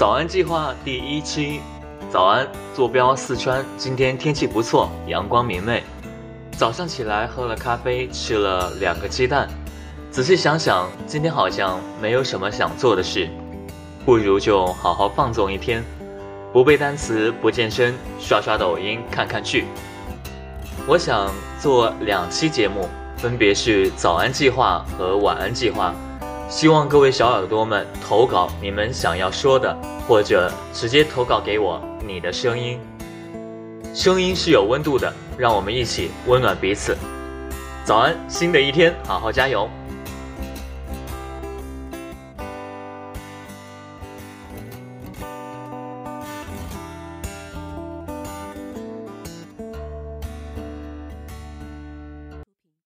早安计划第一期，早安，坐标四川，今天天气不错，阳光明媚。早上起来喝了咖啡，吃了两个鸡蛋。仔细想想，今天好像没有什么想做的事，不如就好好放纵一天，不背单词，不健身，刷刷抖音，看看剧。我想做两期节目，分别是早安计划和晚安计划。希望各位小耳朵们投稿你们想要说的，或者直接投稿给我你的声音。声音是有温度的，让我们一起温暖彼此。早安，新的一天，好好加油。